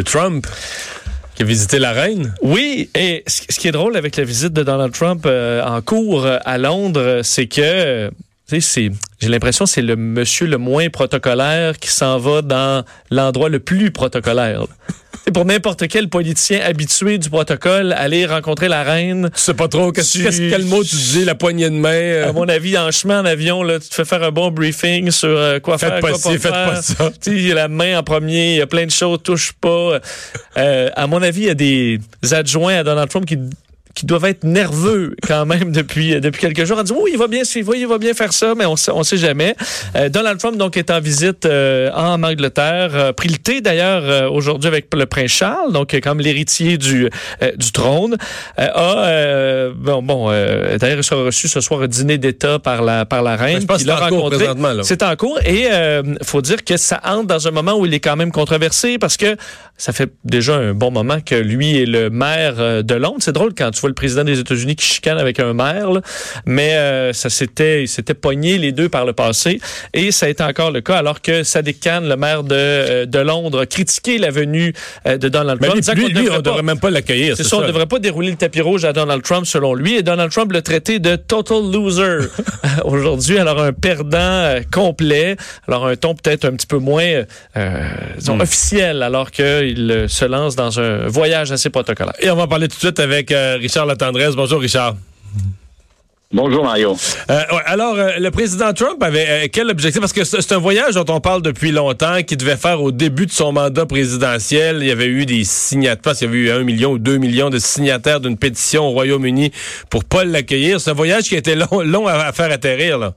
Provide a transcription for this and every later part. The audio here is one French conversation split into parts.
Trump qui a visité la reine. Oui, et ce qui est drôle avec la visite de Donald Trump euh, en cours euh, à Londres, c'est que j'ai l'impression c'est le monsieur le moins protocolaire qui s'en va dans l'endroit le plus protocolaire. C'est pour n'importe quel politicien habitué du protocole, aller rencontrer la reine. Tu sais pas trop qu'est-ce, quel mot tu dis, la poignée de main. Euh. À mon avis, en chemin en avion, là, tu te fais faire un bon briefing sur euh, quoi faire, quoi pas pas faites pas ça. Tu la main en premier, il y a plein de choses, touche pas. Euh, à mon avis, il y a des adjoints à Donald Trump qui qui doivent être nerveux quand même depuis depuis quelques jours. On dit oui, il va bien suivre, il va bien faire ça, mais on sait, on sait jamais. Euh, Donald Trump donc est en visite euh, en Angleterre, euh, pris le thé d'ailleurs aujourd'hui avec le prince Charles, donc comme l'héritier du du trône. a bon bon d'ailleurs il sera reçu ce soir au dîner d'État par la par la reine. C'est en cours présentement. C'est en cours et faut dire que ça entre dans un moment où il est quand même controversé parce que ça fait déjà un bon moment que lui est le maire de Londres. C'est drôle quand tu le président des États-Unis qui chicane avec un maire, mais euh, ça s'était, s'était pogné les deux par le passé, et ça a été encore le cas, alors que Sadiq Khan, le maire de, euh, de Londres, a critiqué la venue euh, de Donald Trump. Lui, lui, on ne devrait même pas l'accueillir. C'est ça, on ne devrait pas dérouler le tapis rouge à Donald Trump, selon lui, et Donald Trump l'a traité de total loser aujourd'hui, alors un perdant complet, alors un ton peut-être un petit peu moins disons, hmm. officiel, alors qu'il se lance dans un voyage assez protocolaire. Et on va parler tout de suite avec Richard Tendresse. Bonjour, Richard. Bonjour Mario. Euh, alors, euh, le président Trump avait euh, quel objectif? Parce que c'est un voyage dont on parle depuis longtemps, qu'il devait faire au début de son mandat présidentiel. Il y avait eu des signataires, il y avait eu un million ou deux millions de signataires d'une pétition au Royaume-Uni pour pas l'accueillir. C'est un voyage qui a été long, long à, faire atterrir. Là.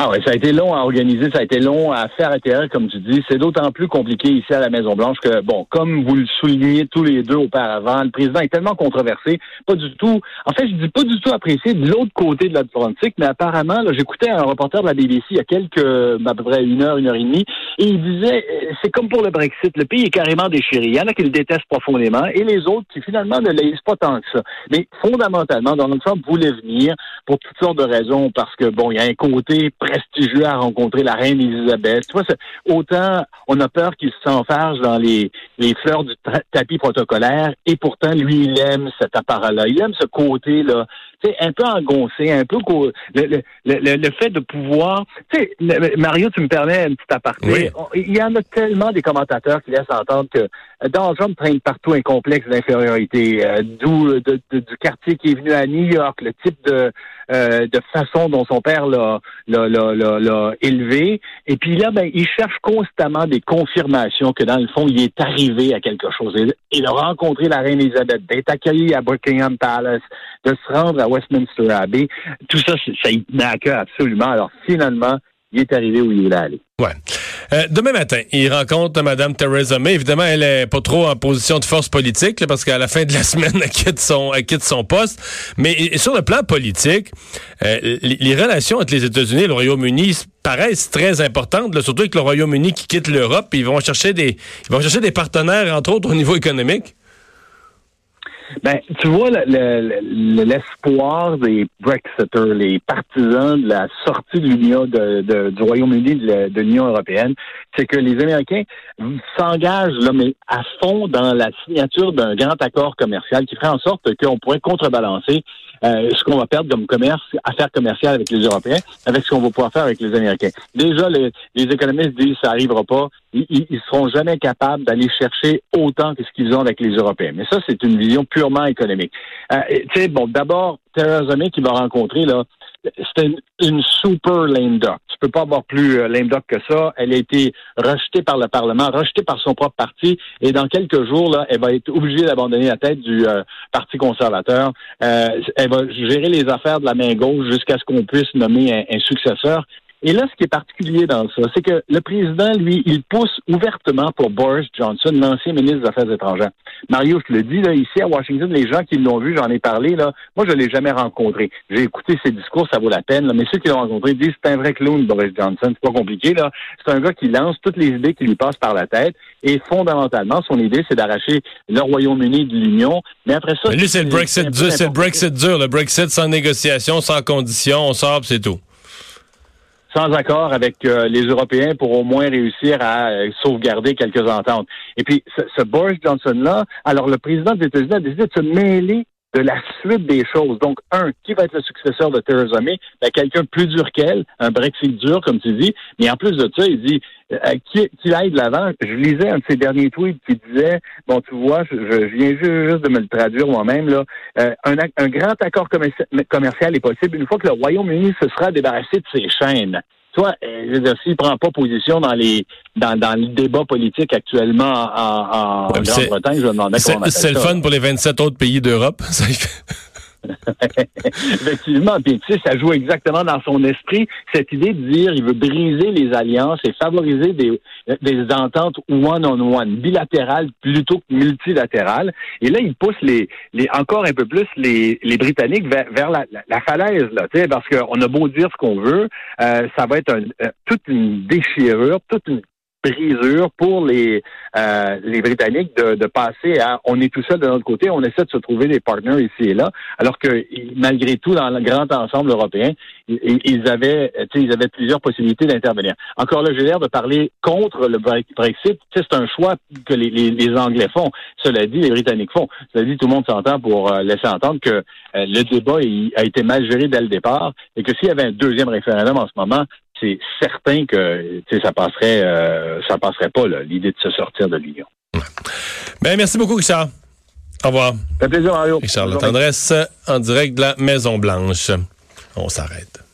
Ah oui, ça a été long à organiser, ça a été long à faire atterrir, comme tu dis. C'est d'autant plus compliqué ici à la Maison-Blanche que, bon, comme vous le soulignez tous les deux auparavant, le président est tellement controversé, pas du tout, en fait, je dis pas du tout apprécié de l'autre côté de l'Atlantique, mais apparemment, là, j'écoutais un reporter de la BBC il y a quelques, à peu près une heure, une heure et demie, et il disait, euh, c'est comme pour le Brexit, le pays est carrément déchiré. Il y en a qui le détestent profondément, et les autres qui finalement ne l'aisent pas tant que ça. Mais fondamentalement, Donald Trump voulait venir pour toutes sortes de raisons, parce que, bon, il y a un côté prestigieux à rencontrer la reine Elisabeth. Autant on a peur qu'il s'enfarge dans les, les fleurs du tapis protocolaire, et pourtant, lui, il aime cet appareil-là. Il aime ce côté-là, tu sais, un peu engoncé, un peu... Le, le, le, le fait de pouvoir... Tu sais, Mario, tu me permets un petit aparté. Il y en a tellement des commentateurs qui laissent entendre que Donald Trump traîne partout un complexe d'infériorité, euh, d'où du quartier qui est venu à New York, le type de euh, de façon dont son père l'a, l'a, élevé. Et puis là, ben, il cherche constamment des confirmations que dans le fond, il est arrivé à quelque chose. Il a rencontré la reine Elisabeth, d'être accueilli à Buckingham Palace, de se rendre à Westminster Abbey. Tout ça, ça y tenait à cœur absolument. Alors finalement, il est arrivé où il voulait aller. Ouais. Euh, demain matin, il rencontre Mme Theresa May. Évidemment, elle est pas trop en position de force politique parce qu'à la fin de la semaine, elle quitte son, elle quitte son poste. Mais sur le plan politique, euh, les, relations entre les États-Unis et le Royaume-Uni paraissent très importantes, surtout avec le Royaume-Uni qui quitte l'Europe. Ils vont chercher des, ils vont chercher des partenaires, entre autres au niveau économique. Ben, tu vois, l'espoir des Brexiters, les partisans de la sortie de l'Union de, du Royaume-Uni de, l'Union européenne, c'est que les Américains s'engagent là, mais à fond dans la signature d'un grand accord commercial qui ferait en sorte qu'on pourrait contrebalancer euh, ce qu'on va perdre comme commerce, affaires commerciales avec les Européens, avec ce qu'on va pouvoir faire avec les Américains. Déjà, les, les économistes disent ça n'arrivera pas. Ils, ils seront jamais capables d'aller chercher autant que ce qu'ils ont avec les Européens. Mais ça, c'est une vision purement économique. Euh, tu sais, bon, d'abord, Theresa May qui va rencontrer là, c'était une, super lame duck. Tu peux pas avoir plus euh, lame duck que ça. Elle a été rejetée par le Parlement, rejetée par son propre parti, et dans quelques jours, là, elle va être obligée d'abandonner la tête du euh, Parti conservateur. Euh, elle va gérer les affaires de la main gauche jusqu'à ce qu'on puisse nommer un, successeur. Et là, ce qui est particulier dans ça, c'est que le président, lui, il pousse ouvertement pour Boris Johnson, l'ancien ministre des Affaires étrangères. Mario, je te le dis, là, ici à Washington, les gens qui l'ont vu, j'en ai parlé, là, moi, je l'ai jamais rencontré. J'ai écouté ses discours, ça vaut la peine, là, mais ceux qui l'ont rencontré disent c'est un vrai clown, Boris Johnson. C'est pas compliqué, là. C'est un gars qui lance toutes les idées qui lui passent par la tête. Et fondamentalement, son idée, c'est d'arracher le Royaume-Uni de l'Union. Mais après ça. Mais lui, c'est le Brexit dur, c'est le Brexit dur, le Brexit sans négociation, sans condition, on sort, c'est tout sans accord avec euh, les Européens pour au moins réussir à euh, sauvegarder quelques ententes. Et puis, ce, ce Boris Johnson-là, alors le président des États-Unis a décidé de se mêler de la suite des choses. Donc, un, qui va être le successeur de Theresa May? Ben, quelqu'un plus dur qu'elle, un Brexit dur, comme tu dis. Mais en plus de ça, il dit euh, qui, qui aille de l'avant. Je lisais un de ses derniers tweets qui disait, bon, tu vois, je, viens juste de me le traduire moi-même, là, euh, un, un grand accord commercial est possible une fois que le Royaume-Uni se sera débarrassé de ses chaînes toi, euh, je veux dire, s'il prend pas position dans les dans, dans le débat politique actuellement en, en Grande-Bretagne, je me demandais comment C'est le fun pour les 27 autres pays d'Europe. Effectivement, puis tu sais, ça joue exactement dans son esprit cette idée de dire il veut briser les alliances et favoriser des, des ententes one-on-one, bilatérales plutôt que multilatérales. Et là, il pousse les, les encore un peu plus les, les Britanniques vers, vers la, la, falaise, là, tu sais, parce qu'on a beau dire ce qu'on veut, euh, ça va être un, euh, toute une déchirure, toute une brisure pour les euh, les Britanniques de, de, passer à on est tout seul de notre côté, on essaie de se trouver des partenaires ici et là, alors que malgré tout dans le grand ensemble européen, ils, avaient ils avaient plusieurs possibilités d'intervenir. Encore là, j'ai l'air de parler contre le Brexit. C'est un choix que les, les, les, Anglais font. Cela dit, les Britanniques font. Cela dit, tout le monde s'entend pour euh, laisser entendre que euh, le débat a été mal géré dès le départ et que s'il y avait un deuxième référendum en ce moment, c'est certain que ça passerait euh, ça passerait pas l'idée de se sortir de l'Union. Ben, merci beaucoup, Richard. Au revoir. Ça fait plaisir, Mario. Richard La Tendresse, en direct de la Maison Blanche. On s'arrête.